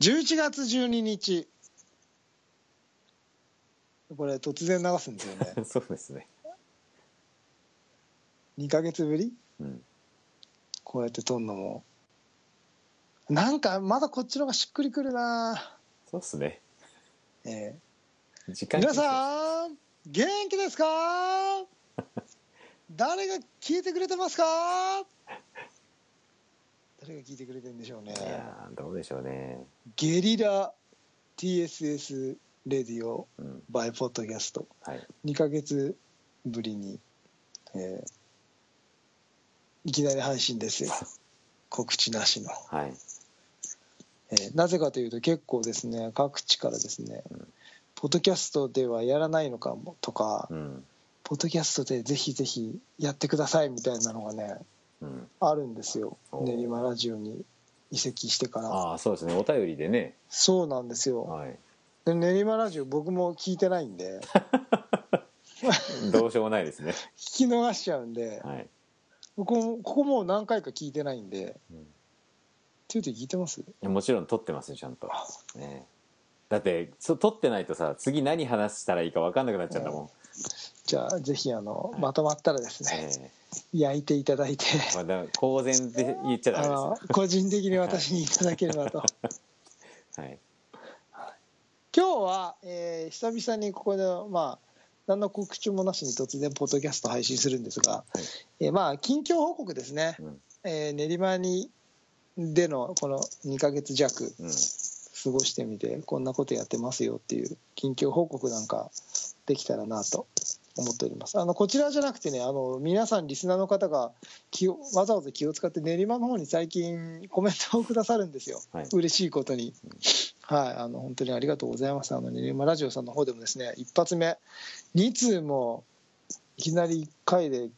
11月12日。これ突然流すんですよね。そうですね。2ヶ月ぶり？うん。こうやって撮んのも。なんかまだこっちの方がしっくりくるな。そうっすね。え時間え皆さん元気ですか？誰が聞いてくれてますか？誰が聞いてくれてるんでしょうね。いやーどうでしょうね。ゲリラ TSS レディオうん。バイポッドキャスト。はい。2ヶ月ぶりに、えーいきなり配信ですよ。告知なしの、はい。えーなぜかというと結構ですね各地からですね、ポッドキャストではやらないのかもとか、うん。ポッドキャストでぜひぜひやってくださいみたいなのがねうんあるんですよ。お練馬ラジオに移籍してから。ああそうですね。お便りでね。そうなんですよ。はい。で練馬ラジオ僕も聞いてないんで。どうしようもないですね。聞き逃しちゃうんで。はい。ここここもう何回か聞いてないんで。うん。トゥートゥー聞いてます？もちろん録ってますよちゃんと、ね、だってそ録ってないとさ次何話したらいいか分かんなくなっちゃったもん、じゃあぜひあのまとまったらですね、え焼いていただいて。えまあ、だ公然で言っちゃダメです個人的に私にいただければと。はい。今日は、えー久々にここでまあ何の告知もなしに突然ポッドキャスト配信するんですが、えーまあ近況報告ですね、うん。えー練馬にでのこの2ヶ月弱うん。過ごしてみてこんなことやってますよっていう近況報告なんかできたらなと思っております。あのこちらじゃなくてねあの皆さんリスナーの方が気をわざわざ気を使って練馬の方に最近コメントをくださるんですよ、はい。嬉しいことに、はい。あの本当にありがとうございます。あの練馬ラジオさんの方でもですね一発目。2通もいきなり1回で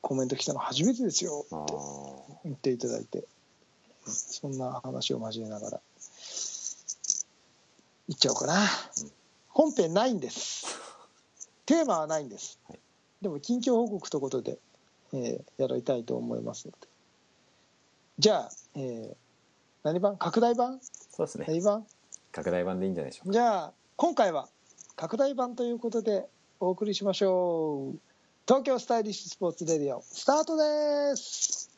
コメント来たの初めてですよ。あってー言っていただいて。そんな話を交えながら。いっちゃおうかな、本編ないんですテーマはないんです、はいでも近況報告ということで、えーやりたいと思いますので。じゃあ、えー何版？拡大版？そうですね。何版？拡大版でいいんじゃないでしょうか。じゃあ今回は拡大版ということでお送りしましょう。東京スタイリッシュスポーツレディオスタートです。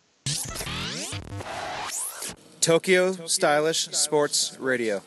Tokyo Stylish Sports Radio.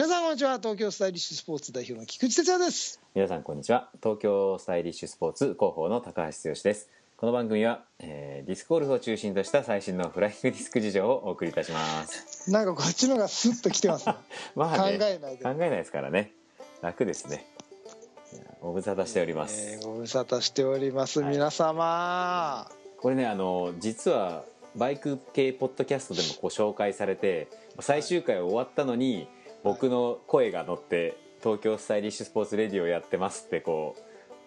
皆さんこんにちは。東京スタイリッシュスポーツ代表の菊池哲也です。皆さんこんにちは。東京スタイリッシュスポーツ広報の高橋剛です。この番組は、えーディスクゴルフを中心とした最新のフライングディスク事情をお送りいたします。なんかこっちのがスッときてますね。まあね考えないで。考えないですからね。楽ですね。ご無沙汰しております、えーご無沙汰しております、はい。皆様。これねあの実はバイク系ポッドキャストでもこう紹介されて最終回終わったのに僕の声が乗って「東京スタイリッシュスポーツレディオやってます」ってこ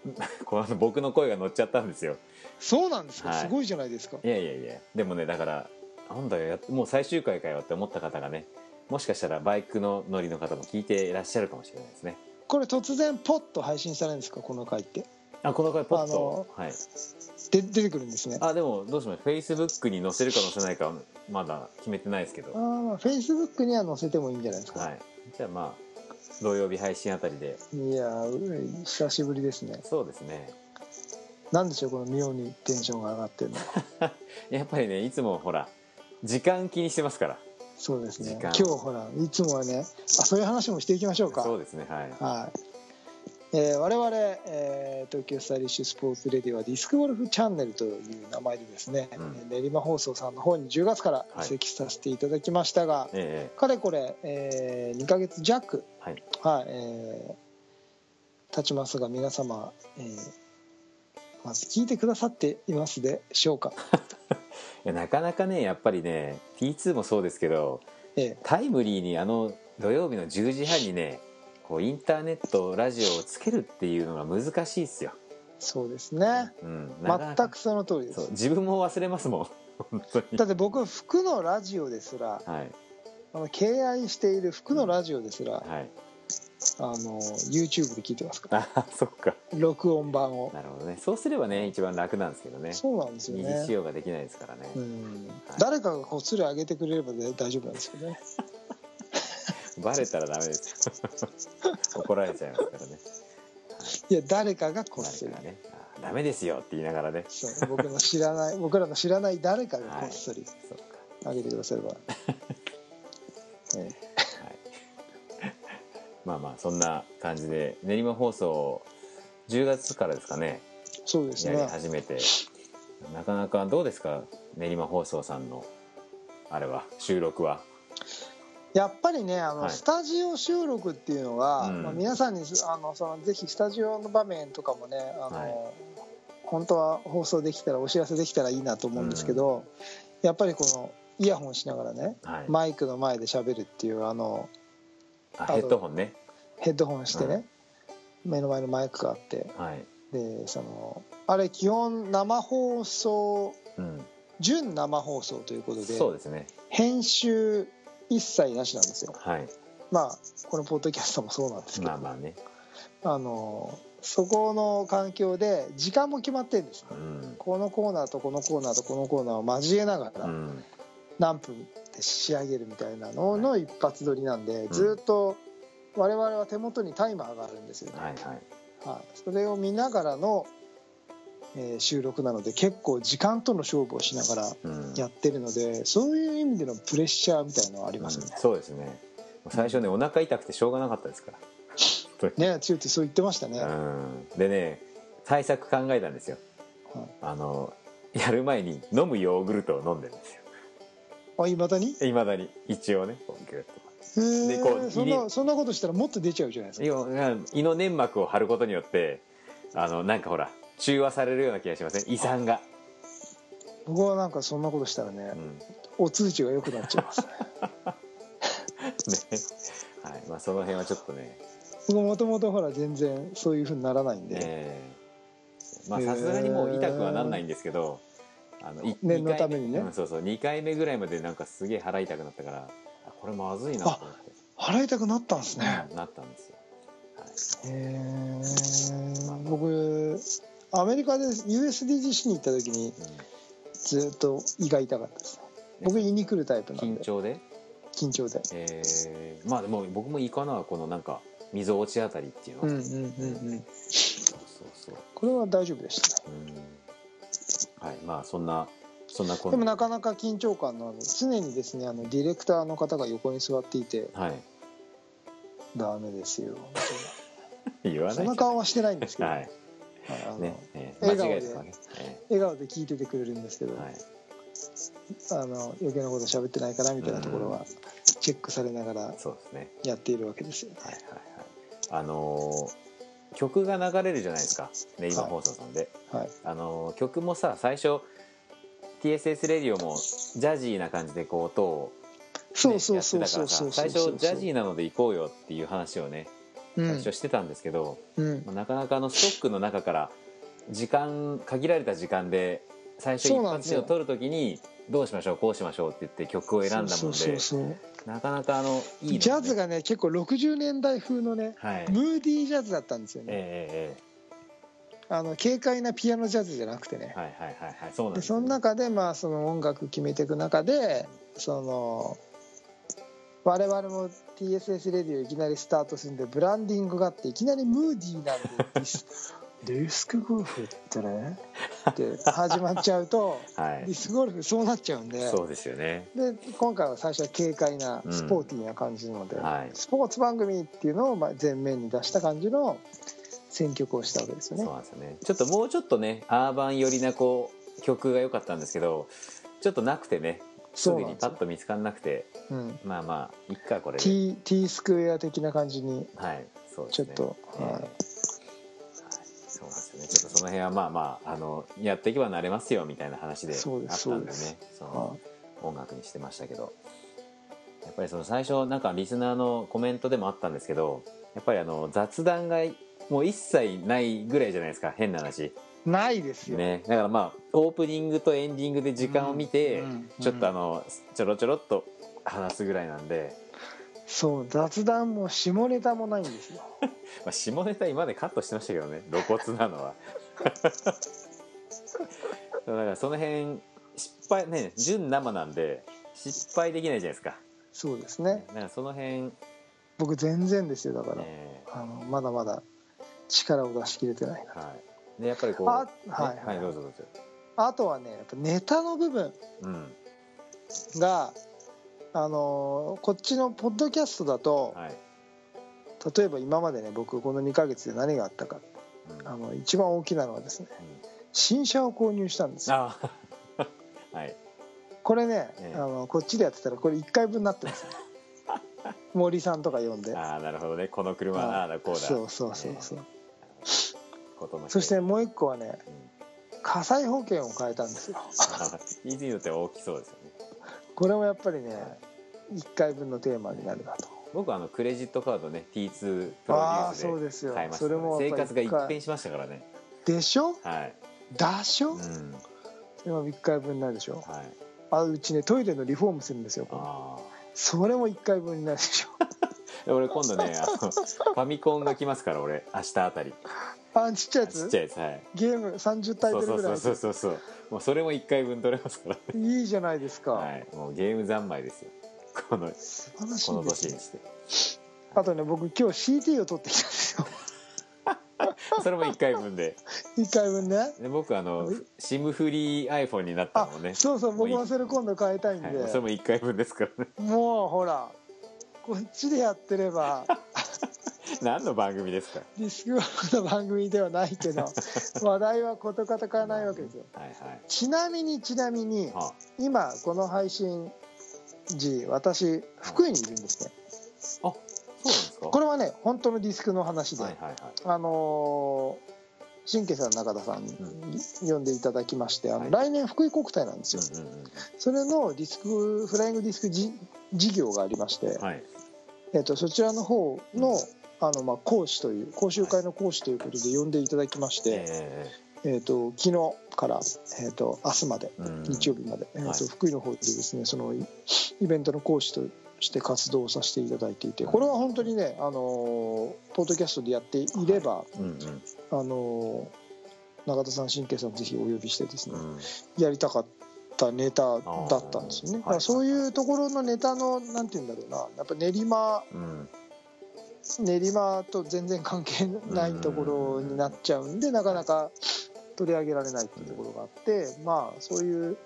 う この僕の声が乗っちゃったんですよ。そうなんですか、はい。すごいじゃないですか。いやいやいや。でもねだからなんだよもう最終回かよって思った方がねもしかしたらバイクの乗りの方も聞いていらっしゃるかもしれないですね。これ突然ポッと配信されるんですか？この回ってあこの回ポッと？はい。で出てくるんですね。ああでもどうします？フェイスブックに載せるか載せないかはまだ決めてないですけど。あまあフェイスブックには載せてもいいんじゃないですか、はい。じゃあまあ土曜日配信あたりで。い、やー久しぶりですね。そうですね。なんでしょうこの妙にテンションが上がってるの。は やっぱりねいつもほら時間気にしてますから。そうですね。今日ほらいつもはねあそういう話もしていきましょうか。そうですねはい。はい。えー我々、えー東京スタイリッシュスポーツレディはディスクゴルフチャンネルという名前でですね、うん。練馬放送さんの方に10月から移籍させていただきましたが、えかれこれ、え2ヶ月弱、えはい。はいえー経ちますが皆様、えーまず聞いてくださっていますでしょうか、いやなかなかねやっぱりね T2 もそうですけどえタイムリーにあの土曜日の10時半にねこうインターネットラジオをつけるっていうのが難しいっすよ、ーそうですね。うん、全くその通りです。自分も忘れますもん。本当に。だって僕服のラジオですらはい。あの敬愛している服のラジオですら、はい。あの YouTube で聞いてますから。あそっか。録音版を。なるほどね。そうすればね一番楽なんですけどね。そうなんですよ二次使ね用ができないですからね、うん。はい。誰かがこっそり上げてくれればね大丈夫なんですけどねバレたらダメですよ。怒られちゃいますからね。い。や誰かがこっそり。ね。あダメですよって言いながらね。そう僕の知らない 僕らの知らない誰かがこっそりそっか。上げてくだされば、えまあまあそんな感じで練馬放送10月からですかね。えそうですやりね始めて、なかなかどうですか練馬放送さんのあれは収録はやっぱりねあの、はい。スタジオ収録っていうのは、うん。まあ、皆さんにあのそのぜひスタジオの場面とかもねあの、はい。本当は放送できたらお知らせできたらいいなと思うんですけど、やっぱりこのイヤホンしながらねはい、マイクの前で喋るっていうあのあヘッドホンね。ヘッドホンしてね、目の前のマイクがあってはい、でそのあれ基本生放送うん、純生放送ということでそうですね。編集一切なしなんですよ。はい。まあこのポッドキャストもそうなんですけど、まあまあね。あのそこの環境で時間も決まってるんですねうん、このコーナーとこのコーナーとこのコーナーを交えながらうん、何分で仕上げるみたいなのの一発撮りなんでん。ずっと我々は手元にタイマーがあるんですよね、はいはい。はい、それを見ながらの、えー収録なので結構時間との勝負をしながらうん。やってるのでそういう意味でのプレッシャーみたいなのはありますね。うん、そうですね。最初ねお腹痛くてしょうがなかったですから。ね強いってそう言ってましたね、うん、でね対策考えたんですよ。はい。あのやる前に飲むヨーグルトを飲んでるんですよ。あいまだに？いまだに。一応ねこうギュッと。へでこうえそん入なそんなことしたらもっと出ちゃうじゃないですか。胃の粘膜を張ることによってあのなんかほら中和されるような気がしません？胃酸が、僕はなんかそんなことしたらねうんねお通じが良くなっちゃいます ね。はい。まあ、その辺はちょっとね、僕もともとほら全然そういうふうにならないんで、え。ーまあさすがにもう痛くはなんないんですけどあのい念の二回目。ためにね。うんそうそう。2回目ぐらいまでなんかすげえ腹痛くなったからあこれまずいなと思って、払いたくなったんですね。うんなったんですよ、はい。へえ。僕アメリカで USDGC に行った時にうん。ずっと胃が痛かったです僕胃に来るタイプなんで。緊張で？緊張で。えー。まあでも僕もいいかなこのなんか溝落ちあたりっていうの、うんうんうんうん。そうそうそう。これは大丈夫でしたね。うん。はいまあそんなそんなこでもなかなか緊張感のある常にですねあのディレクターの方が横に座っていてはい。ダメですよ。言わないそんな顔はしてないんですけど、はいね、えー間笑顔で。ね、え笑顔で聞いててくれるんですけど、ーはい。あの余計なこと喋ってないかなみたいなところはチェックされながらそうですね。やっているわけですよ。ね。はいはいはい。あのー曲が流れるじゃないですか。ね今放送さんで、はい、あのー曲もさ最初 TSS レディオもジャジーな感じでこう音を、ね、そうそうそうやってたそうそう。からさ最初ジャジーなので行こうよっていう話をねうん。最初してたんですけど、うん。まあなかなかあのストックの中から時間限られた時間で最初一発目を撮るときにどうしましょうこうしましょうって言って曲を選んだもんでなかなかあのいいね。ジャズがね結構60年代風のねはい。ムーディージャズだったんですよね、えあの軽快なピアノジャズじゃなくてね。その中でまあその音楽決めていく中でその我々も TSS レディオいきなりスタートするんでブランディングがあっていきなりムーディーなんでディスクゴルフってねって始まっちゃうとはい。ディスクゴルフそうなっちゃうんで。そうですよね。で今回は最初は軽快なスポーティーな感じなので、はいスポーツ番組っていうのをまあ前面に出した感じの選曲をしたわけですよね。そう。なんですよね。ちょっともうちょっとねアーバン寄りなこう曲が良かったんですけどちょっとなくてねすぐにパッと見つかんなくてうん、まあまあいっかこれで。T, T スクエア的な感じにはい。そうですね。ちょっと、ええはい。そうなんですよね。ちょっとその辺はまあまああのやっていけばなれますよみたいな話であったんでね。そうです。そはの音楽にしてましたけど。やっぱりその最初なんかリスナーのコメントでもあったんですけどやっぱりあの雑談がもう一切ないぐらいじゃないですか。変な話ないですよ、ね。だからまあオープニングとエンディングで時間を見て、うんうんちょっとあのちょろちょろっと話すぐらいなんで、そう雑談も下ネタもないんですよ。まあ、下ネタ今までカットしてましたけどね。露骨なのは。だからその辺失敗ね純生なんで失敗できないじゃないですか。そうですね。だからその辺、僕全然ですよだから、ねあのまだまだ力を出し切れてないなはい、でやっぱりこうあねはいはい。どうぞどうぞ。あとはねやっぱネタの部分うん。があのーこっちのポッドキャストだとはい、例えば今までね僕この2ヶ月で何があったか。うん。あの一番大きなのはですねうん。新車を購入したんですよ。あ はい。これね、ええ。あのこっちでやってたらこれ1回分になってますね。森さんとか呼んで。ああなるほどね。この車ああだこうだ。そうそうそうそう、ねことのそしてもう1個はねうん。火災保険を変えたんですよ。イージーによっては大きそうですよね。これもやっぱりね1回分のテーマになるなと。僕はあのクレジットカードね T2 プロデュースで買いました。それも生活が一変しましたからね。でしょ？はい。だしょ、うん。それも1回分になるでしょ。はい。あうちねトイレのリフォームするんですよあそれも1回分になるでしょ。あ俺今度ねあのファミコンが来ますから俺。明日あたりあちっちゃいやつ？ちっちゃいやつはい。ゲーム30タイトルぐらい。うそそうそうそう。もうそれも1回分取れますから。いいじゃないですか、はい。もうゲーム三昧ですよ。この素晴らしこのいですね。年にして。あとね僕今日 CT を取ってきたんですよ。それも1回分で。1回分ね。で僕あの SIM フリー iPhone になったあのもね。そうそう僕もそれ今度変えたいんで、はい、それも1回分ですからね。もうほらこっちでやってれば 何の番組ですか？ディスクワークの番組ではないけど 話題はことかた変わらないわけですよ。はいはい。ちなみにちなみには今この配信時私福井にいるんですね。ああそうなんですか？これはね本当のディスクの話で、はいはいはい。あのー新家さん中田さんに呼んでいただきましてあの、はい。来年福井国体なんですよ、うんうんそれのディスクフライングディスクじ事業がありまして、うんはい。えっとそちらの方のあの、まあ、講師という講習会の講師ということで呼んでいただきまして、ええっと昨日から、えっと明日まで日曜日まで、えっとはい。福井の方でですねそのイイベントの講師として活動をさせていただいていてこれは本当にね、あのーポッドキャストでやっていれば、あのー永田さん新慶さんぜひお呼びしてですね、うん。やりたかったネタだったんですよね。そういうところのネタのなんて言うんだろうなやっぱ練馬うん練馬と全然関係ないところになっちゃうんでなかなか取り上げられないっていうところがあってまあそういう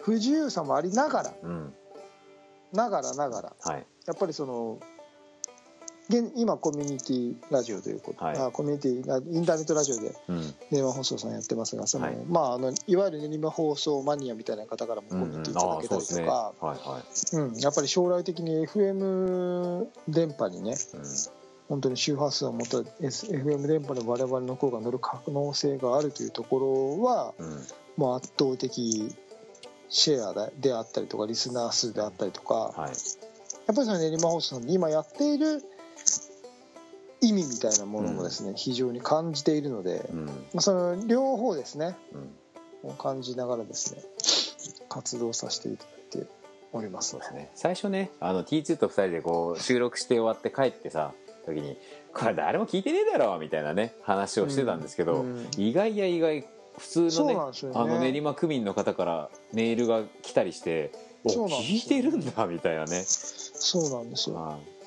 不自由さもありながらうん。ながらながらはい。やっぱりその現今コミュニティラジオということ、はい。あコミュニティラインターネットラジオでうん。練馬放送さんやってますがその、はい。まああのいわゆる練馬放送マニアみたいな方からもコうん。メントいただけたりとか、はいはい。うん。やっぱり将来的に FM 電波にねうん。本当に周波数を持った FM 電波で我々の声が乗る可能性があるというところはうん。もう圧倒的シェアでであったりとかリスナー数であったりとかはい。やっぱりその練馬放送さんで今やっている意味みたいなものもですね、非常に感じているので、うん。まあ、その両方ですね。うん。感じながらですね活動させていただいております。ねそうですね。最初ねあの T2 と2人でこう収録して終わって帰ってさ時に「これ誰も聞いてねえだろ」みたいなね話をしてたんですけど、うん。うん。意外や意外普通のねね。あの練馬区民の方からメールが来たりして「お聞いてるんだ」みたいなね。そうなんですよ、はい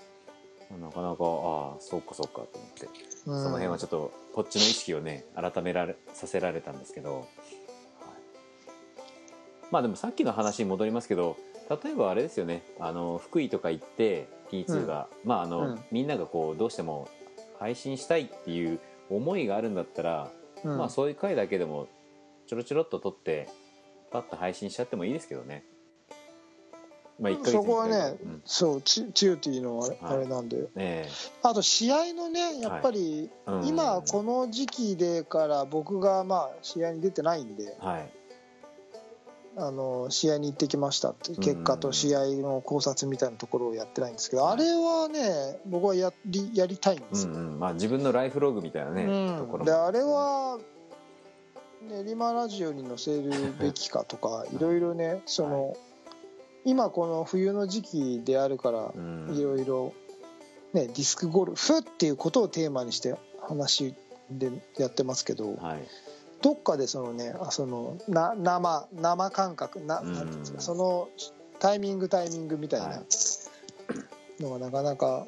なかなかああそうかそうかと思って。そその辺はちょっとこっちの意識をね改められさせられたんですけど、はい。まあでもさっきの話に戻りますけど例えばあれですよね。あの福井とか行って T2 が、まああの、うん。みんながこうどうしても配信したいっていう思いがあるんだったら、うん。まあそういう回だけでもちょろちょろっと撮ってパッと配信しちゃってもいいですけどね。まあ1ヶ月にそこはね、うん。そうチチューティーのあれ,、なんで。え。あと試合のねやっぱり、えうん。今この時期でから僕がまあ試合に出てないんで。はい。あの試合に行ってきましたって。いう結果と試合の考察みたいなところをやってないんですけど、あれはね僕はやりやりたいんですよ、うんうん。まあ、自分のライフログみたいなね、うん。ところも。であれは練馬ラジオに載せるべきかとかい。ろいろねその、今この冬の時期であるからうん。いろいろねディスクゴルフっていうことをテーマにして話でやってますけどはい。どっかでそのねあそのな生生感覚なうん。なんていうんですかそのタイミングタイミングみたいはない。のがなかなか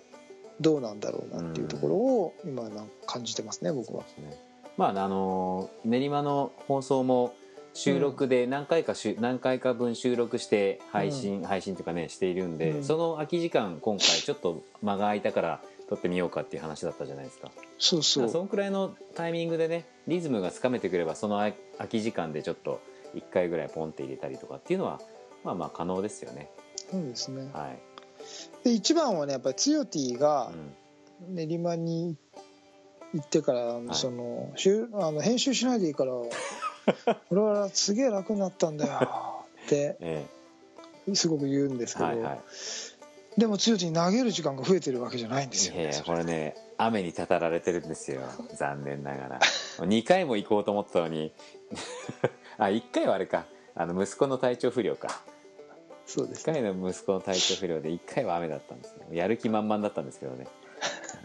どうなんだろうなっていうところを今感じてますね僕は。ね。まああの練馬の放送も収録で何回かしゅ、何回か分収録して配信、配信というかねしているんで、うん。その空き時間今回ちょっと間が空いたから撮ってみようかっていう話だったじゃないですか。そうそう。そのくらいのタイミングでねリズムがつかめてくればその空空き時間でちょっと1回ぐらいポンって入れたりとかっていうのはまあまあ可能ですよね。そうですね。はい、で一番はねやっぱりつよティがうん。練馬に行ってから、い。そのしゅあの編集しないでいいから 俺はすげえ楽になったんだよって えすごく言うんですけど、えはいはい。でもつよティに投げる時間が増えてるわけじゃないんですよ。ねこれね雨にたたられてるんですよ。残念ながら。2回も行こうと思ったのに。あ1回はあれか。あの息子の体調不良か。1そうです。回の息子の体調不良で1回は雨だったんですよ。やる気満々だったんですけどね。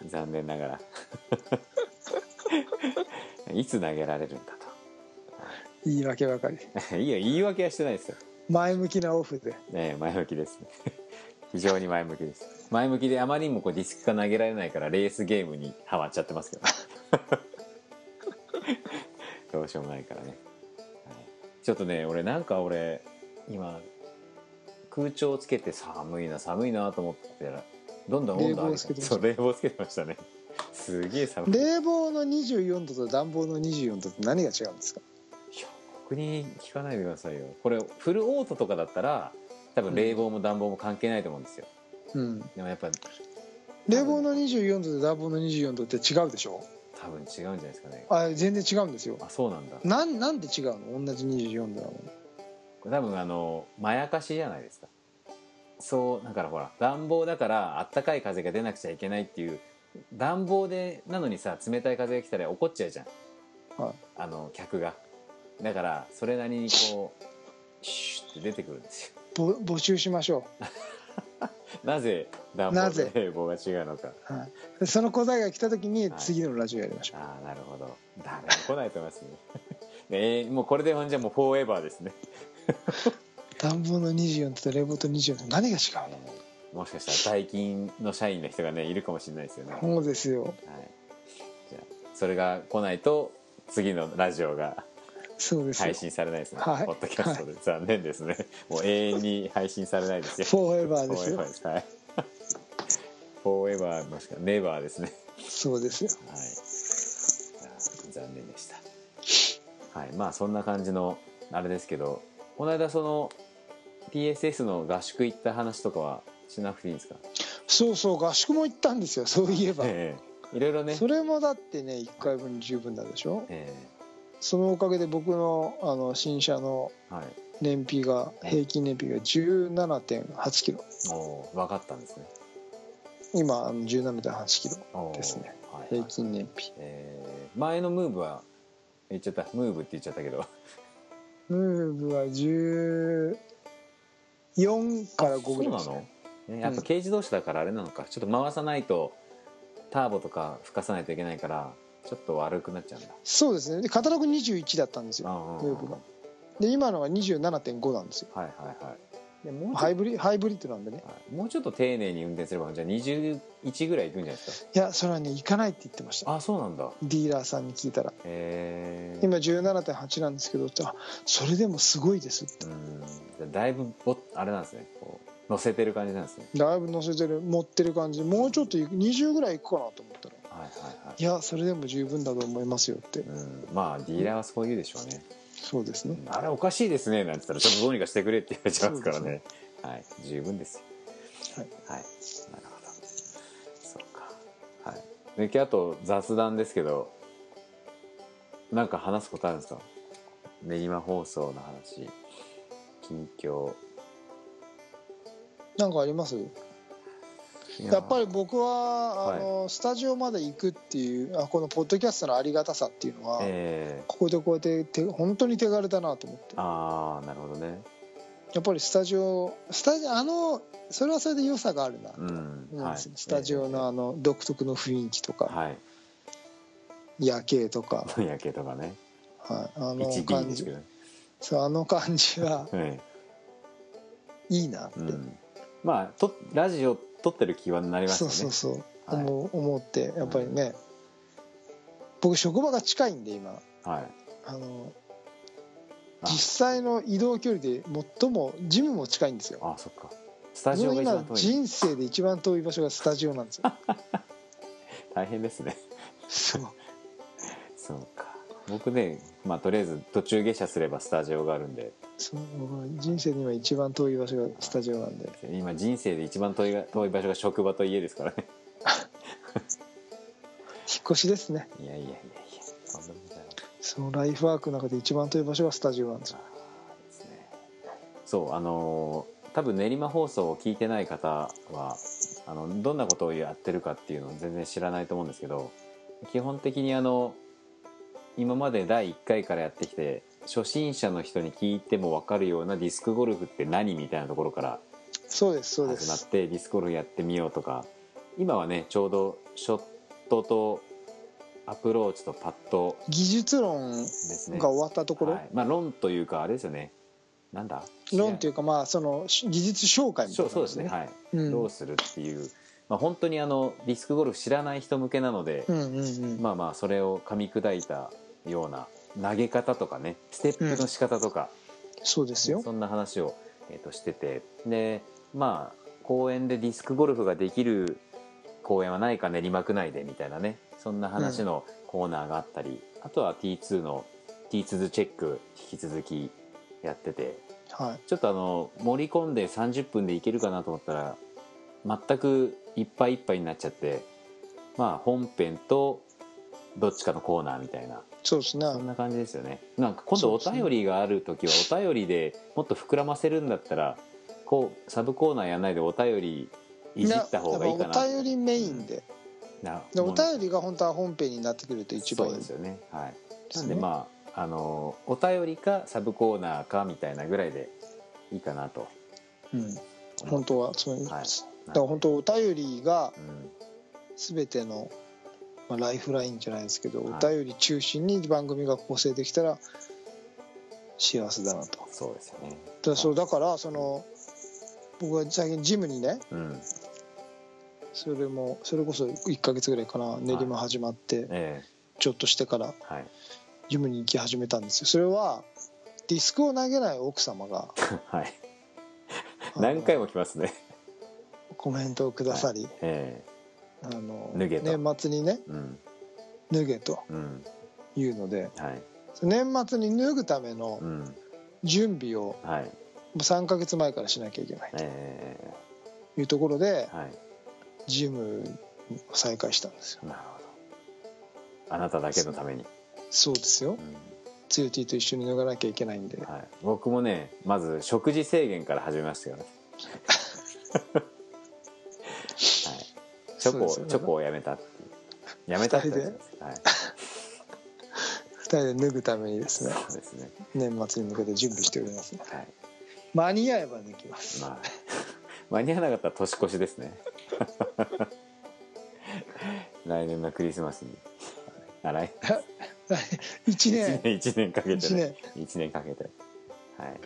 残念ながら。いつ投げられるんだ言い訳ばかり。と いいよ言い訳はしてないですよ。前向きなオフで。ねえ前向きですね。非常に前向きです。前向きであまりにもこうディスクが投げられないからレースゲームにハマっちゃってますけど。どうしようもないからね、はい。ちょっとね俺なんか俺今空調つけて寒いな寒いなと思ってたらどんどん温度上げてそう冷房つけてましたね。すげえ寒い。い冷房の24度と暖房の24度って何が違うんですか？や僕に聞かないでくださいよ。これフルオートとかだったら多分冷房も暖房も関係ないと思うんですよ。うん。でもやっぱ冷房の24度と暖房の24度って違うでしょ？多分違うんじゃないですかね。あ全然違うんですよ。あそうなんだ。なんなんで違うの？同じ24度なのに。これ多分あのまやかしじゃないですか。そうだからほら暖房だからあったかい風が出なくちゃいけないっていう暖房でなのにさ冷たい風が来たら怒っちゃうじゃん、はい。あの客がだからそれなりにこうシュッって出てくるんですよ。ぼ募集しましょ なぜ暖房なぜ？と冷房が違うのか。う、はい、でその答えが来た時にはい。次のラジオやりましょう、ああなるほど。誰も来ないと思いますね。ねえもうこれでほんじゃもうフォーエバーですね。暖房の24度と冷房と24度何が違うの？もしかしたらダイキンの社員の人がねいるかもしれないですよね。そうですよ。はい、じゃあそれが来ないと次のラジオがそうですよ。配信されないですね、はい。ポッドキャストで、残念ですね。もう永遠に配信されないですよ。フォーエバーですよ。フォーエバーです。はい。フォーエバーもしくはネバーですね。そうですよ。はい。残念でした。はい。まあそんな感じのあれですけどこの間その PSS の合宿行った話とかはしなくていいんですか？そうそう合宿も行ったんですよ。そういえば、ええ。いろいろね。それもだってね1回分十分なんでしょ？えそのおかげで僕のあの新車の燃費が平均燃費が17.8キロ。おー分かったんですね。今あの17.8キロですね。はいはい。平均燃費。えー前のムーブは言っちゃった？ムーブって言っちゃったけど。ムーブは14から5ぐらいですね。やっぱ軽自動車だからあれなのか、ちょっと回さないとターボとか吹かさないといけないからちょっと悪くなっちゃうんだ。そうですね。でカタログ21だったんですよ。うんうんうん。ムーブが。で今のが27.5なんですよ。はいはいはい。でもうちょっとハイブリハイブリッドなんでね。はい。もうちょっと丁寧に運転すればじゃあ21ぐらいいくんじゃないですいやそれはね行かないって言ってました。かあそうなんだ。ディーラーさんに聞いたら。へえ今17.8なんですけどってあそれでもすごいですって。うん。だいぶぼあれなんですね。こう乗せてる感じなんですね。だいぶ乗せてる持ってる感じ。もうちょっと行く20ぐらい行くかなと思ったら。はいやそれでも十分だと思いますよって。うん。まあディーラーはそう言うでしょうね。そうですね。あれおかしいですね。なんて言ったらちょっとどうにかしてくれって言われちゃいますからね。はい。十分ですよ。はい。はい。なるほど。そうか。はい。で今日あと雑談ですけどなんか話すことあるんですか？練馬放送の話。近況。なんかあります？いや。やっぱり僕ははい。あの、スタジオまで行くっていうあこのポッドキャストのありがたさっていうのは、ええ。ここでこうやって手本当に手軽だなと思って。ああなるほどね。やっぱりスタジオスタジオあのそれはそれで良さがあるな。と思うんうんはいですよスタジオのあの独特の雰囲気とか、はい。夜景とか、夜景とかね。はい、あの 1D 感じ。そうあの感じは えいいなって、えうん。まあとラジオ撮ってる気はなりますそよねうそうそう、はい。思う思ってやっぱりね、僕職場が近いんで今。はい。あのあ。実際の移動距離で最もジムも近いんですよ。あそっか。スタジオが一今番遠い。人生で一番遠い場所がスタジオなんですよ。大変ですね。そう。そうか。僕ねまあとりあえず途中下車すればスタジオがあるんでそう僕人生で今一番遠い場所がスタジオなんで。今人生で一番遠いが遠い場所が職場と家ですからね。引っ越しですね。いやいやいやいやとんないそのライフワークの中で一番遠い場所がスタジオなんですよ。そうあのー多分練馬放送を聞いてない方はあのどんなことをやってるかっていうのを全然知らないと思うんですけど基本的にあの今まで第1回からやってきて初心者の人に聞いても分かるようなディスクゴルフって何みたいなところからそうですそうで始ますってディスクゴルフやってみようとか今はねちょうどショットとアプローチとパット技術論が終わったところ、はい。まあ論というかあれですよね。なんだ？論っていうかまあそのし技術紹介みたそいうなそうですね。はい、うん。どうするっていう、まあ、本当にあのディスクゴルフ知らない人向けなので、うんうんうん。まあまあそれを噛み砕いたような投げ方とかねステップの仕方とか、そうですよ。そんな話を、えー、としてて。でまあ公園でディスクゴルフができる公園はないか練馬区内でみたいなねそんな話のコーナーがあったり、あとは T2 の T2 チェック引き続きやってて。はい。ちょっとあの盛り込んで30分でいけるかなと思ったら全くいっぱいいっぱいになっちゃってまあ本編とどっちかのコーナーみたいなそうですね。そんな感じですよね。なんか今度お便りがある時はお便りでもっと膨らませるんだったらこうサブコーナーやんないでお便りいじった方がいいかなお便りメインで。なでお便りが本当は本編になってくると一番いいですよね。はい。なんでまああのお便りかサブコーナーかみたいなぐらいでいいかなと。うん。本当はそういうはい。だから本当お便りがうん。全ての、まあ、ライフラインじゃないですけど、はい。お便り中心に番組が構成できたら幸せだなと。だかそうですよね。らそうだからその僕は最近ジムにねうん。それもそれこそ1ヶ月ぐらいかな練馬始まってえちょっとしてからえはい。ジムに行き始めたんですよ。それはディスクを投げない奥様が はい。何回も来ますね。コメントをくださり、えあの脱げと。年末にねえうん。脱げとうん。いうのではい。年末に脱ぐためのうん。準備をはい。もう3ヶ月前からしなきゃいけないえというところでえはい。ジムを再開したんですよ。なるほど。あなただけのために、そうですよ。うん。ツーティーと一緒に脱がなきゃいけないんで。はい、僕もねまず食事制限から始めましたよね。は いチョコねチョコをやめたっていう。やめたってはい。2人で脱ぐためにですね。そうですね。年末に向けて準備しておりますはい。間に合えば脱きます。まあ 間に合わなかったら年越しですね。来年のクリスマスに。あ来1 一年。年一年かけて一ね年。一年かけて。はい。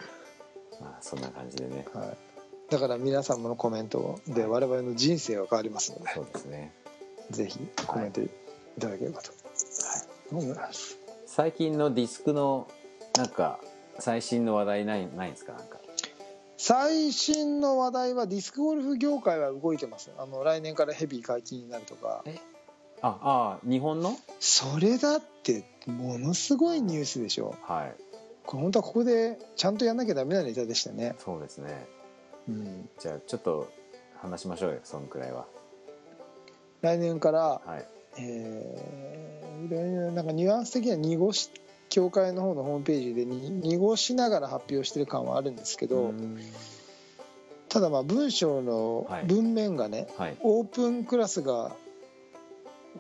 まあそんな感じでね。はいだから皆様のコメントで我々の人生は変わりますのでそうですね。ぜひコメントいただければと。思います？最近のディスクのなんか最新の話題ないないんですか？なんか。最新の話題はディスクゴルフ業界は動いてますあの来年からヘビー解禁になるとか。ああ日本の？それだってものすごいニュースでしょ。はい。これ本当はここでちゃんとやんなきゃダメなネタでしたね。そうですねうん。じゃあちょっと話しましょうよそんくらいは。来年からはい。えーなんかニュアンス的には濁し協会の方のホームページでに濁しながら発表してる感はあるんですけど、うん。ただまあ文章のはい。文面がね、はい。オープンクラスが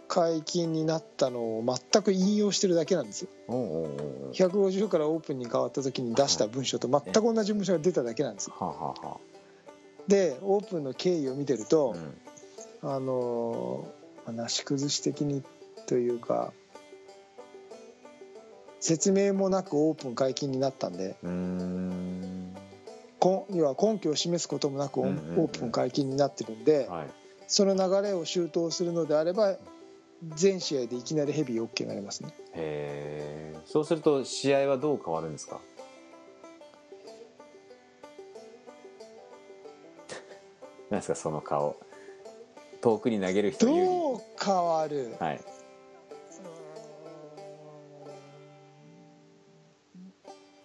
解禁になったのを全く引用してるだけなんですよ。おうおうおうおう。150からオープンに変わった時に出した文章と全く同じ文章が出ただけなんですよ。はあ、はあはでオープンの経緯を見てるあとう、ん。あのまあなし崩し的にというか説明もなくオープン解禁になったんで要は根拠を示すこともなくオープン解禁になってるんではい。その流れを周到するのであれば全試合でいきなりヘビー OK になりますね。へえそうすると試合はどう変わるんですか？なんですかその顔。遠くに投げる人有利どう変わる？はい。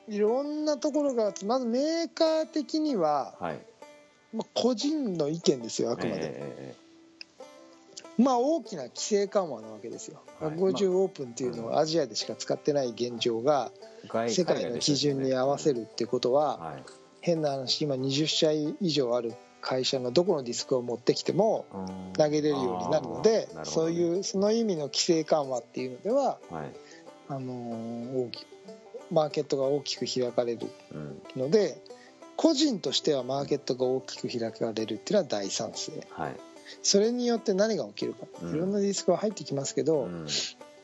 いろんなところがあってまずメーカー的には、はい。まあ、個人の意見ですよあくまで、えまあ大きな規制緩和なわけですよ、はい。150オープンっていうのはアジアでしか使ってない現状が世界の基準に合わせるってことははい。変な話今20社以上ある会社のどこのディスクを持ってきてもうん。投げれるようになるのでそういうその意味の規制緩和っていうのでははい。あのー大きマーケットが大きく開かれるうん。ので個人としてはマーケットが大きく開かれるっていうのは大賛成。はい。それによって何が起きるか。うん。いろんなディスクが入ってきますけど、うん。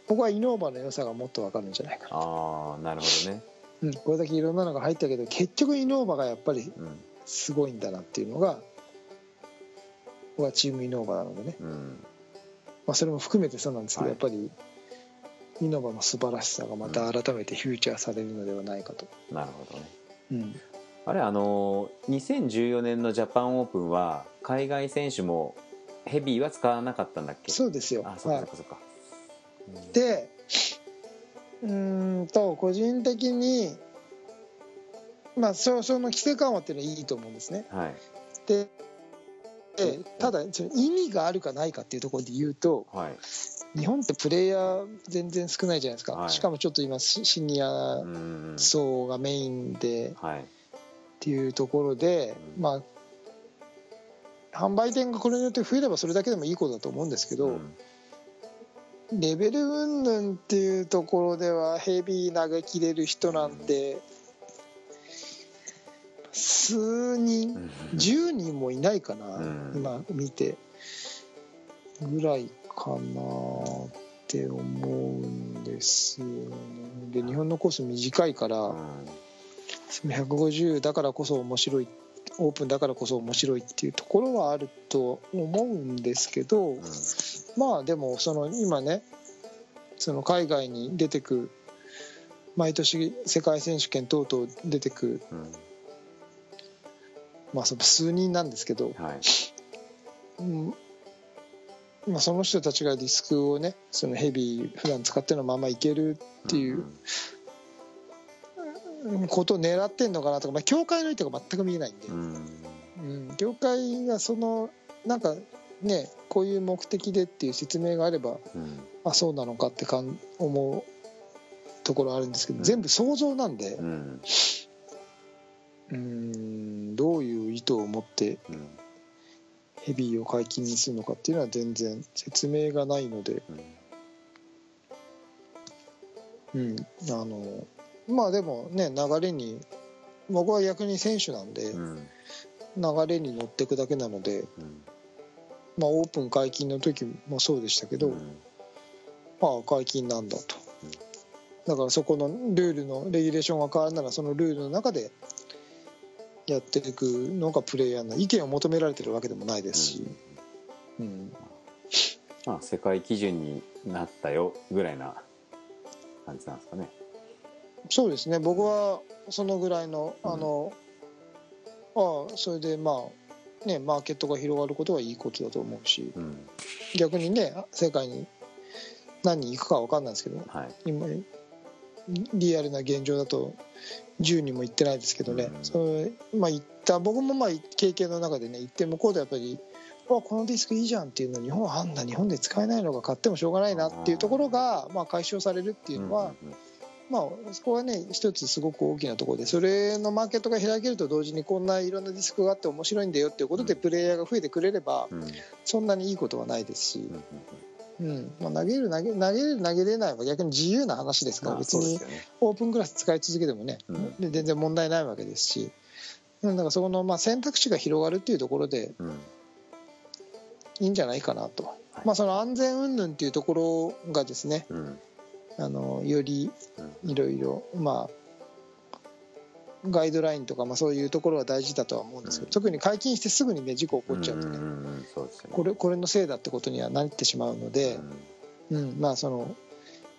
僕はイノーバの良さがもっと分かるんじゃないか。な、ああなるほどね。うん、これだけいろんなのが入ったけど結局イノーバがやっぱりうん。すごいんだなっていうのが僕はチームイノーバなのでね、うん。まあ、それも含めてそうなんですけど、はい。やっぱりイノーバの素晴らしさがまた改めてフューチャーされるのではないかと、なるほどね。うん、あれあの2014年のジャパンオープンは海外選手もヘビーは使わなかったんだっけ？そうですよ。あそっかはそっかそっか、い、でうーんと個人的にまあそその規制緩和っていうのはいいと思うんですね。はい。ででただその意味があるかないかっていうところで言うとはい。日本ってプレイヤー全然少ないじゃないですか、はい。しかもちょっと今シシニアうん。層がメインではい。っていうところで、うん。まあ販売店がこれによって増えればそれだけでもいいことだと思うんですけど、うん。レベル云々っていうところではヘビー投げ切れる人なんて数人うん。10人もいないかな、うん。今見てぐらいかなって思うんですよね。で日本のコース短いから、うん。その150だからこそ面白いオープンだからこそ面白いっていうところはあると思うんですけど、うん。まあでもその今ねその海外に出てく毎年世界選手権等々出てく、うんまあ、その数人なんですけど、はい。うん。まあ、その人たちがディスクをねそのヘビー普段使ってるのままいけるっていうことを狙ってんのかなとか、まあ、協会の意図が全く見えないんで。う、ん。うん、業界がそのなんかねこういう目的でっていう説明があればうん。あそうなのかってかん思うところあるんですけど、うん。全部想像なんで。うんうんどういう意図を持ってうん。ヘビーを解禁にするのかっていうのは全然説明がないので、うん、あのまあでもね流れに僕は逆に選手なんでうん。流れに乗っていくだけなので、うん。まあ、オープン解禁の時もそうでしたけど、うん。まあ解禁なんだと。うん。だからそこのルールのレギュレーションが変わるならそのルールの中でやっていくのがプレイヤーの意見を求められてるわけでもないですし、うん、まあ世界基準になったよぐらいな感じなんですかね。そうですね。僕はそのぐらいのあの、ああそれでまあねマーケットが広がることはいいことだと思うし。うん。逆にね世界に何人行くかは分かんないですけどはい。今リアルな現状だと10人も行ってないですけどね、うん。それまあ行った僕もまあ経験の中でね行って向こうでやっぱり「わこのディスクいいじゃん」っていうの日本あんだ日本で使えないのが買ってもしょうがないなっていうところが、まあ、解消されるっていうのは、まあそこはね一つすごく大きなところでそれのマーケットが開けると同時にこんないろんなディスクがあって面白いんだよっていうことでプレイヤーが増えてくれればそんなにいいことはないですしう、ん。うんまあ、投げる投げ投げる投げれないは逆に自由な話ですからまあ別にオープンクラス使い続けてもね、うん。で全然問題ないわけですし、うんだからそこのまあ選択肢が広がるっていうところでうん。いいんじゃないかなと、い。まあ、その安全云々っていうところがですねうん。あのよりいろいろまあガイドラインとか、まあ、そういうところは大事だとは思うんですけど、うん。特に解禁してすぐにね事故起こっちゃうとね、これこれのせいだってことにはなってしまうので、うん。まあその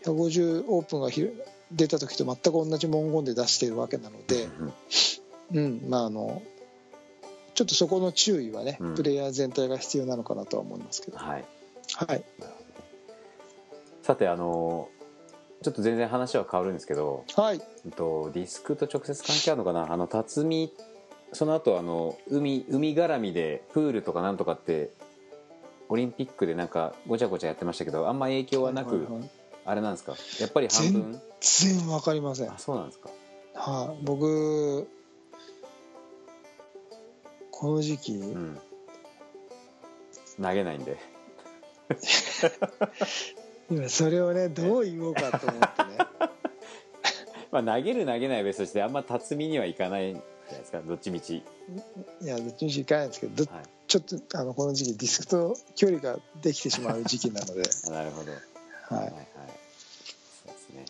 150オープンがひ出た時と全く同じ文言で出しているわけなので、うん。うんまああのちょっとそこの注意はね、うん。プレイヤー全体が必要なのかなとは思いますけど、はい。はい、さてあのちょっと全然話は変わるんですけど、はい、と、ディスクと直接関係あるのかな？あの辰巳その後あの海海絡みでプールとかなんとかってオリンピックでなんかごちゃごちゃやってましたけどあんま影響はなく、あれなんですか？やっぱり半分？全然わかりません、あそうなんですか。はい、僕この時期、うん。投げないんで。今それをねどう言おうかと思ってねまあ投げる投げないは別としてあんま辰巳にはいかないじゃないですか？どっちみち、いやどっちにしろいかないんですけどどはい、ちょっとあのこの時期ディスクと距離ができてしまう時期なので、あなるほど。ははいはいそうですね。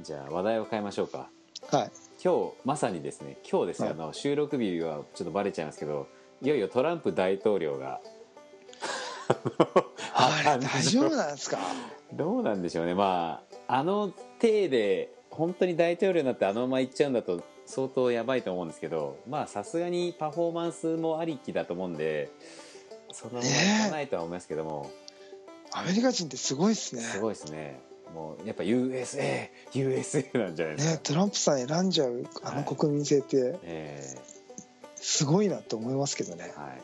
じゃあ話題を変えましょうか。いはい、今日まさにですね今日ですね、はい。あの収録日はちょっとバレちゃいますけどいよいよトランプ大統領が あれ大丈夫なんですか？どうなんでしょうね。まああの体で本当に大統領になってあのまま行っちゃうんだと相当やばいと思うんですけどまあさすがにパフォーマンスもありきだと思うんでそのままいかないとは思いますけども、アメリカ人ってすごいですね。すごいですね。もうやっぱ USA USA なんじゃないですか、ねトランプさん選んじゃうあの国民性って。えすごいなと思いますけどね。ーはい。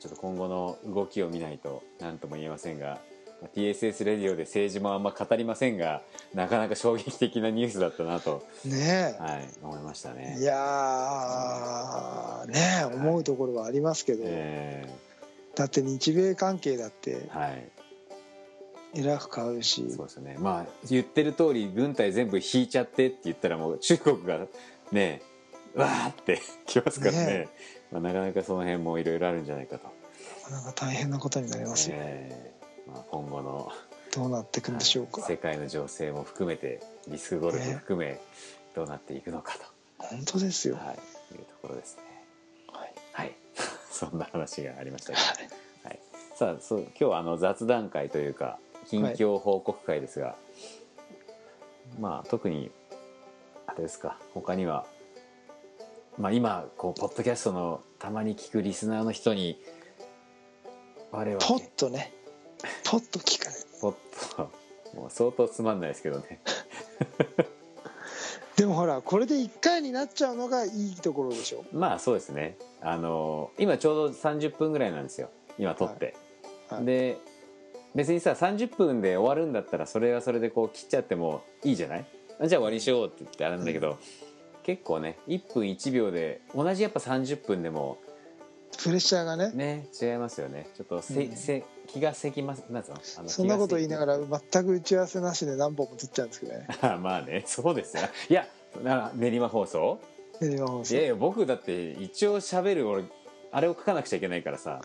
ちょっと今後の動きを見ないと何とも言えませんが。まあ TSS レディオで政治もあんま語りませんがなかなか衝撃的なニュースだったなと、ねはい、思いましたえね。いやーねえ思うところはありますけど、えだって日米関係だってーはい。えらく変わるし。そうですよね。まあ言ってる通り軍隊全部引いちゃってって言ったらもう中国がねわーって きますからね。ねまあ、なかなかその辺もいろいろあるんじゃないかと、なかなか大変なことになりますよ、えーまあ、今後のどうなっていくんでしょうか、世界の情勢も含めてディスクゴルフ含めどうなっていくのか本当ですと、よ、はい、いうところですね。はい。はい。そんな話がありましたけど、はい、さあそう今日はあの雑談会というか近況報告会ですが、まあ特にあれですか他にはまあ今こうポッドキャストのたまに聞くリスナーの人に我々ポッとねポッと聞かない。ポッと。もう相当つまんないですけどね。でもほらこれで1回になっちゃうのがいいところでしょ。まあそうですね。あの今ちょうど30分ぐらいなんですよ。今撮って、はい。はい。で別にさ30分で終わるんだったらそれはそれでこう切っちゃってもいいじゃない？あじゃあ終わりにしようって言ってあれなんだけど、結構ね1分1秒で同じやっぱ30分でもプレッシャーがね。ね違いますよね。ちょっとせ、うん。せ気がせきます。なんつうの？あのそんなこと言いながらら全く打ち合わせなしで何本も撮っちゃうんですけどね。まあねそうですよ。いやな練馬放送？練馬放送。いやいや僕だって一応喋る俺あれを書かなくちゃいけないからさ。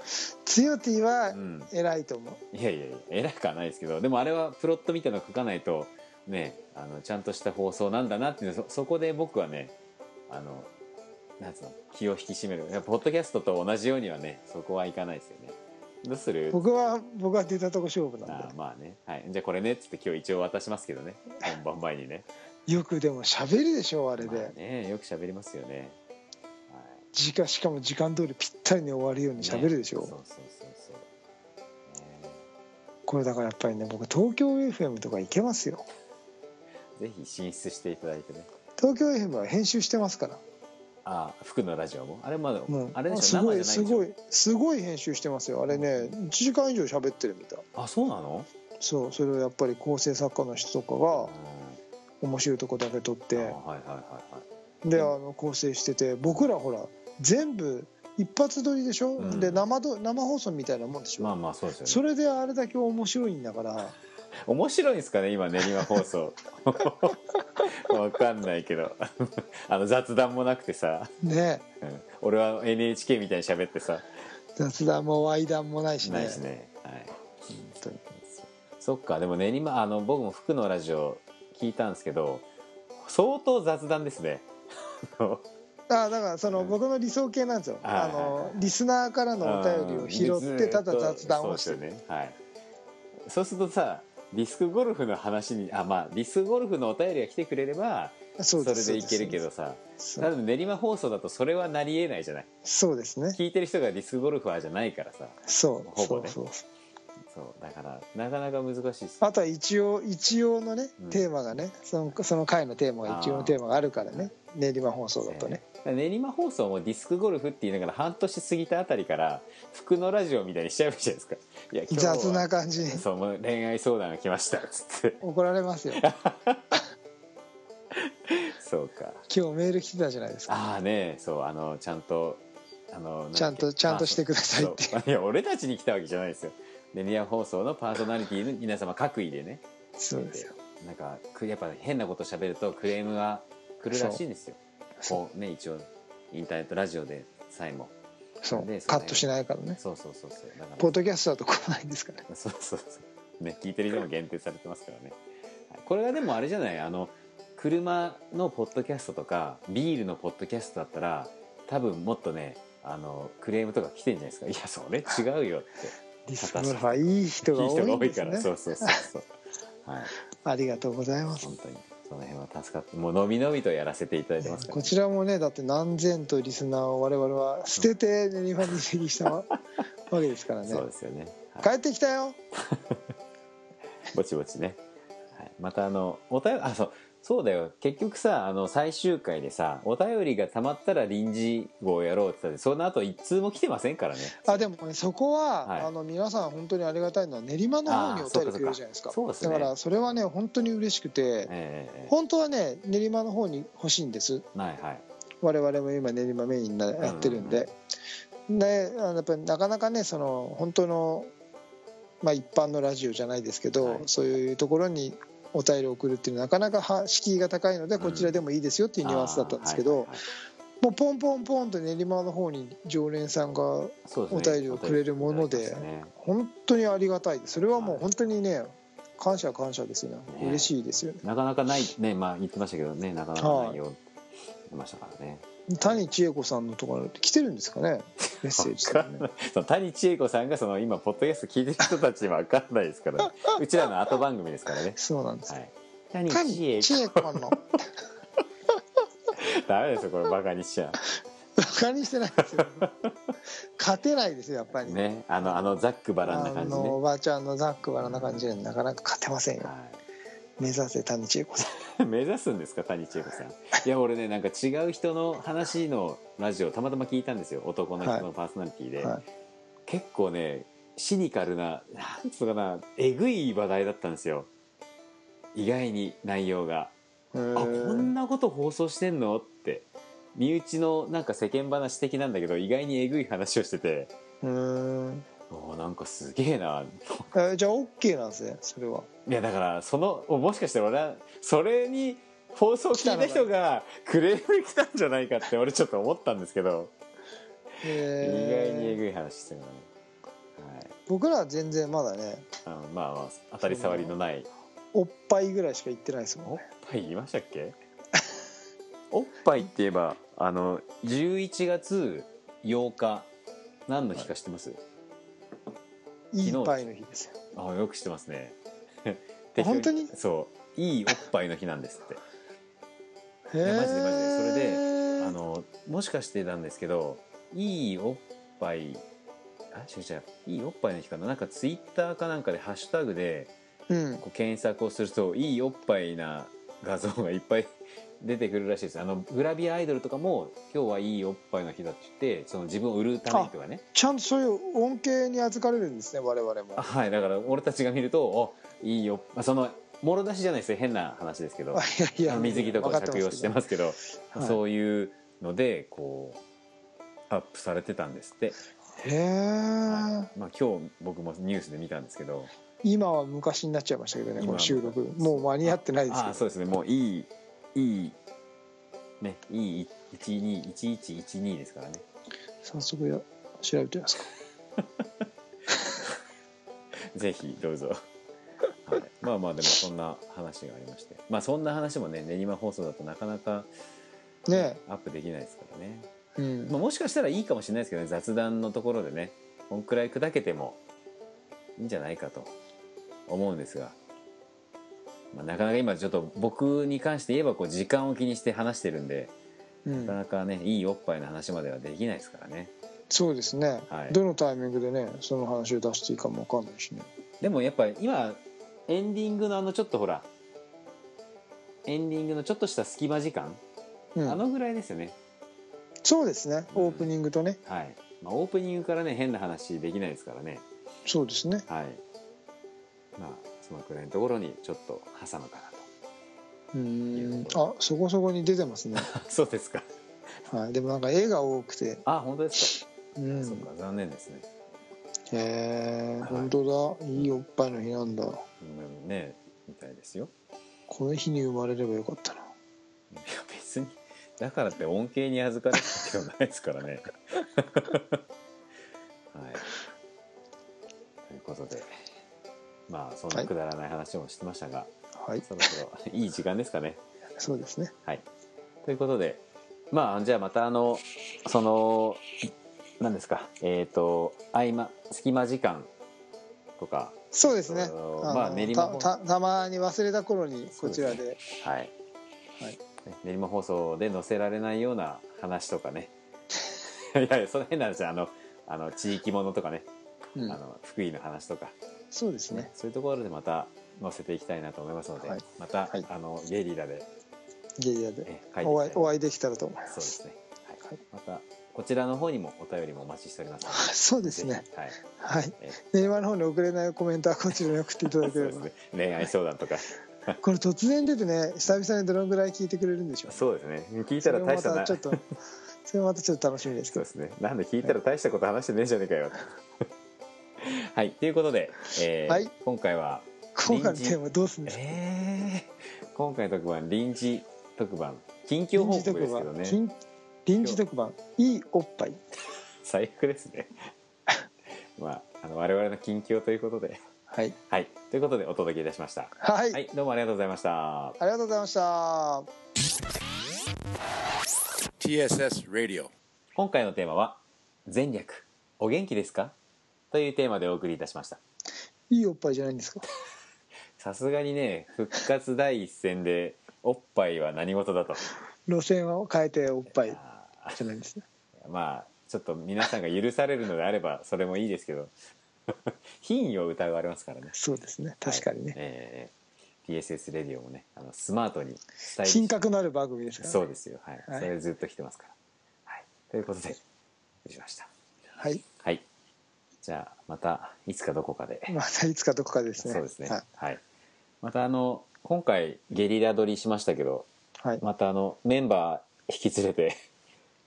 つよティはうん。偉いと思う、いやいやいや偉くはないですけど。でもあれはプロットみたいなの書かないとねあのちゃんとした放送なんだなっていうのそそこで僕はねあのなんつうの気を引き締める。ポッドキャストと同じようにはねそこはいかないですよね。どうする？僕は僕は出たとこ勝負なんあまあね、はい、じゃあこれねっつって今日一応渡しますけどね。本番前にね。で よくでも喋るでしょあれで、まあねよく喋りますよね。は時間しかも時間通りぴったりに終わるよういに喋るでしょ、ね。そうそうそうそう、ね。これだからやっぱりね僕東京 FM とか行けますよ。ぜひ進出していただいてね。東京 FM は編集してますからあ福のラジオも？あれまだ、もうあれでしすごいすごいすごい編集してますよ。あれね1時間以上喋ってるみたい。あそうなの？そうそれをやっぱり構成作家の人とかが面白いとこだけ撮って。あはいはいはいはい。であの構成してて僕らほら全部一発撮りでしょ、うん。で生ど生放送みたいなもんでしょ、まあまあそうですよね。それであれだけ面白いんだから面白いんですかね今練馬放送。わかんないけど。あの雑談もなくてさ、ね。うん。俺は NHK みたいに喋ってさ。雑談もワイ談もないしね。ないしね、はい、本当に。そっか。でも練馬あの僕も服のラジオ聞いたんですけど相当雑談ですね。あだからそのうん。僕の理想系なんですよ、あのリスナーからのお便りを拾ってただ雑談をして。ね。はい。そうするとさディスクゴルフの話にあまあディスクゴルフのお便りが来てくれればそそれでいけるけどさ。そうただ練馬放送だとそれはなりえないじゃない。そうですね。聞いてる人がディスクゴルファーじゃないからさ。そうほぼね。そうそう。そうだからなかなか難しいですあとは一応一応のねうん。テーマがねそのその回のテーマが一応のテーマがあるからね。練馬放送だとね。えー練馬放送もディスクゴルフって言いながら半年過ぎたあたりから服のラジオみたいにしちゃえばいいじゃないですかいや雑な感じに。そうもう恋愛相談が来ました。っつって怒られますよ。そうか。今日メール来てたじゃないですか。ああね。そうあのちゃんとあのちゃんとちゃんとしてくださいって。いや俺たちに来たわけじゃないですよ。練馬放送のパーソナリティの皆様各位でね。そうですよ。なんかくやっぱ変なこと喋るとクレームが来るらしいんですよ。そこうね一応インターネットラジオでさえも。そう。でカットしないからね。そうそうそうそう。だから。ポッドキャストだと来ないんですからそうそうそう。ね聞いてる人も限定されてますからね。はい。これがでもあれじゃない？あの車のポッドキャストとかビールのポッドキャストだったら多分もっとねあのクレームとか来てんじゃないですか？いやそれ違うよって。ディスクゴルファーいい人がいい多人が多いから。そうそうそうそう。はい。ありがとうございます。本当にその辺は助かってもうのびのびとやらせていただいてますから、こちらもねだって何千とリスナーを我々は捨てて練馬に移籍したわわけですからね。そうですよね、はい。帰ってきたよ。ぼちぼちね、はい、またあのお便りあそうそうだよ。結局さあの最終回でさお便りがたまったら臨時号をやろうって言ったその後一通も来てませんからね。あでもねそこは、はい。あの皆さん本当にありがたいのは練馬の方にお便りくれるじゃないですか。だからそれはね本当に嬉しくてえええ本当はね練馬の方に欲しいんです。えはいはい。我々も今練馬メインなやってるんで、であのやっぱりなかなかねその本当の、まあ、一般のラジオじゃないですけど、はい。そういうところにお便りを送るっていうのはなかなかは敷居が高いのでこちらでもいいですよっていうニュアンスだったんですけど、もうポンポンポンと練馬の方に常連さんがお便りをくれるもので本当にありがたいそれはもう本当にね感謝感謝ですよね。ね。嬉しいですよね。なかなかないねまあ言ってましたけどねなかなかないよって言ってましたからね谷千恵子さんのところ来てるんですかね？メッセージとかね。その谷千恵子さんがその今ポッドキャスト聞いてる人たちには分かんないですから、うちらの後番組ですからね。そうなんですはい。谷谷千恵子の。ダメですよこれバカにしちゃ。バカにしてないですよ。勝てないですよやっぱり、ね。あのあのざっくばらんなあ感じね。のおばあちゃんのざっくばらんな感じでなかなか勝てませんよ。は目指せ谷千恵子さい、目指すんですか谷千恵子さん。いや俺ねなんか違う人の話のラジオたまたま聞いたんですよ。男の人のパーソナリティで、ん、はい、結構ねシニカルななんつうのかなえぐい話題だったんですよ。意外に内容が。えあこんなこと放送してんの？って。身内のなんか世間話的なんだけど意外にえぐい話をしてて。うー。んおーなんかすげえな。えじゃあ OK なんですねそれは。いやだからそのもしかしたら俺はそれに放送聞いた人がクレームに来たんじゃないかって俺ちょっと思ったんですけど、意外にええぐい話してるのね、はい。僕らは全然まだねあのまあまあ当たり障りのない。おっぱいぐらいしか言ってないですもんおっねぱい言いましたっけ？おっぱいって言えばあの11月8日何の日か知ってます、いいパイの日ですよ。あよく知ってますね。本当に？そういいおっぱいの日なんですって。へいやマジでマジで。それでであのもしかしてなんですけどいいおっぱいあ違う違ういいおっぱいの日かな？なんかツイッターかなんかでハッシュタグでうん。こう検索をするといいおっぱいな画像がいっぱい出てくるらしいです。あのグラビアアイドルとかも今日はいいおっぱいの日だって言ってその自分を売るためにとかね。ちゃんとそういう恩恵に預かれるんですね我々も。あはい。だから俺たちが見ると「おいいよ」そのもろ出しじゃないですよ。変な話ですけど。あ いや水着とか着用してますすけどはい。そういうのでこうアップされてたんですって、へえ、まあ、今日僕もニュースで見たんですけど。今は昔になっちゃいましたけどね今この収録。もう間に合ってないですけど。ああそうですね。もういいいいねいい121112ですからね早速や調べてみますかぜひどうぞ、はい、まあまあでもそんな話がありましてまあそんな話もね練馬放送だとなかなかねアップできないですからね、うんまあ、もしかしたらいいかもしれないですけどね雑談のところでねこんくらい砕けてもいいんじゃないかと思うんですが、まあ、なかなか今ちょっと僕に関して言えばこう時間を気にして話してるんでうん。なかなかねいいおっぱいの話まではできないですからね。そうですね、はい。どのタイミングでねその話を出していいかも分かんないしね。でもやっぱり今エンディングのあのちょっとほらエンディングのちょっとした隙間時間、うん。あのぐらいですよね。そうですね。うん。オープニングとね。はい、まあ、オープニングからね変な話できないですからね。そうですね。はい。まあそのくらいのところにちょっと挟むかなうーんあそこそこに出てますね、と そうですか。はい、でもなんか絵が多くて。あ本当ですか、うん。そっか残念ですね。へえはい。本当だ。いいおっぱいの日なんだ。うん。ねみたいですよ。この日に生まれればよかったな。いや別にだからって恩恵に預かれるわけでもないですからね。はい。ということでまあそんなくだらない話もしてましたが、はい。そろそろいい時間ですかね。そうですね。はい。ということでまあじゃあまたあのその何ですかえっ、と合間隙間時間とかそうですね。まあ練馬たたたまに忘れた頃にこちらで。はい、はい。練馬放送で載せられないような話とかね。いやいやその変なんですよ。あのあの地域ものとかね、うん。あの福井の話とか、そうですね。そういうところでまた載せていきたいなと思いますので、はい。また、はい。あのゲリラで。ゲリラで。お会いお会いできたらと思いまそうですすね、はい。はいまたこちらの方にもお便りもお待ちしておりますので。そうですね。はい。はい。え練馬の方に送れないコメントはこちらに送っていただければ。ね。恋愛相談とか。これ突然出てね久々にどのぐらい聞いてくれるんでしょう。そうですね。聞いたら大したな。それもまたちょっとそれもまたちょっと楽しみですけど。そうですね。なんで聞いたら大したこと話してねえじゃねえかよはいということで、えーはい。今回は今回のテーマどうするんですか？えー、今回の特番臨時特番。近況報告ですけどね。臨臨時特番。いいおっぱい。最悪ですね。まああの我々の近況ということで。はい。はい。ということでお届けいたしました。はい、はいどうもありがとうございました。ありがとうございました。TSS Radio. 今回のテーマは前略。お元気ですか？というテーマでお送りいたしました。いいおっぱいじゃないんですか？さすがにね復活第一戦でおっぱいは何事だと。路線を変えておっぱいあじゃないんですね。ー まあちょっと皆さんが許されるのであればそれもいいですけど。品位を疑われますからね。そうですね。確かにね、えー TSS レディオもねあのスマートに品格のある番組ですから、ね、そうですよ。はい、はい。それずっと来てますから、はい、ということでしました。はい。はいじゃあまたいつかどこかで。またいつかどこかですね。そうですね。ははい、またあの今回ゲリラ撮りしましたけどい、はい。またあのメンバー引き連れて、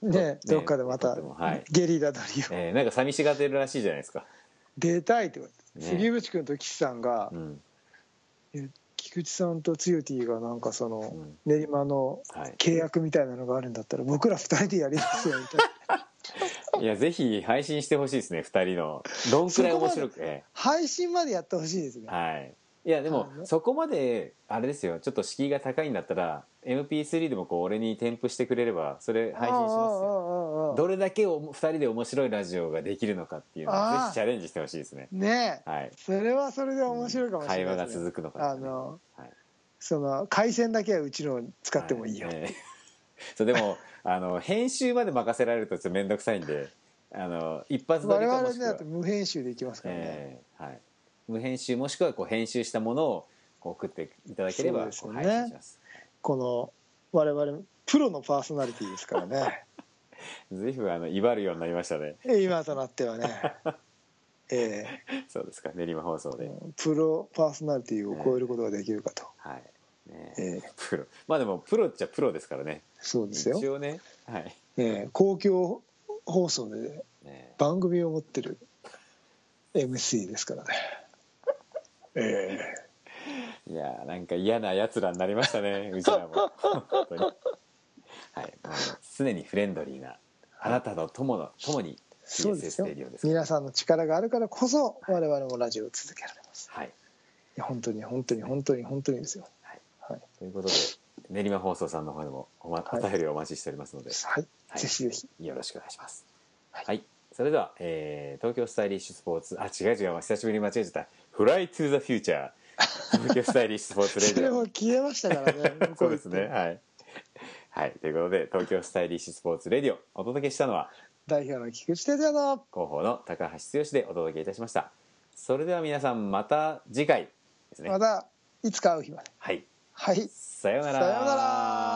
ねねどっかでまたはい。ゲリラ撮りを。えーなんか寂しがってるらしいじゃないですか、出たいってこと、ね。杉渕君と岸さんが、うん。菊池さんとつよティがなんかその、ん。練馬のはい、契約みたいなのがあるんだったら僕ら二人でやりますよみたいないやぜひ配信してほしいですね2人の。どんくらい面白くえ配信までやってほしいですね。えはい。いやでもはいそこまであれですよ。ちょっと敷居が高いんだったら MP3 でもこう俺に添付してくれればそれ配信しますよ。よどれだけお2人で面白いラジオができるのかっていうのをぜひチャレンジしてほしいですね。ねえ。はい。それはそれで面白いかもしれ会話がないですね、続くのかあのはい。その回線だけはうちの使ってもいいよ、はええそうでも あの編集まで任せられるとちょっと面倒くさいんであの一発撮我りかもしくは。無編集でいきますからね、ええはい、無編集もしくはこう編集したものをこう送っていただければこします。この我々プロのパーソナリティですからね。随分あの威張るようになりましたね。今となってはね。えそうですか練馬放送で、えプロパーソナリティを超えることができるかと、はいね。ええ。プロ。まあでもプロっちゃプロですからね。そうですよ。一、応ね。はい。ええ。公共放送でね番組を持ってる MC ですからね。えいやーなんか嫌なやつらになりましたねうちらも。本当に。はい。もう常にフレンドリーなあなたの友の友にえそうで TSS すよ。レディオです。皆さんの力があるからこそ我々もラジオを続けられます。はい、いや本当に本当に本当に本当にですよはい、はい、ということで練馬放送さんの方でもお,、ま、はい。お便りをお待ちしておりますので、はい。はい。ぜひぜひ。よろしくお願いします。は、はい。いそれでは、えー東京スタイリッシュスポーツあ違う違う久しぶりに間違えちゃった「フライトゥーザフューチャー東京スタイリッシュスポーツレそれディオ。も消えましたからね。そうですね。はい、はい、ということで東京スタイリッシュスポーツレディオ お届けしたのは代表の菊池哲也の広報の高橋剛でお届けいたしました。それでは皆さんまた次回ですね。またいつか会う日まで。はいはい。さようなら。さようなら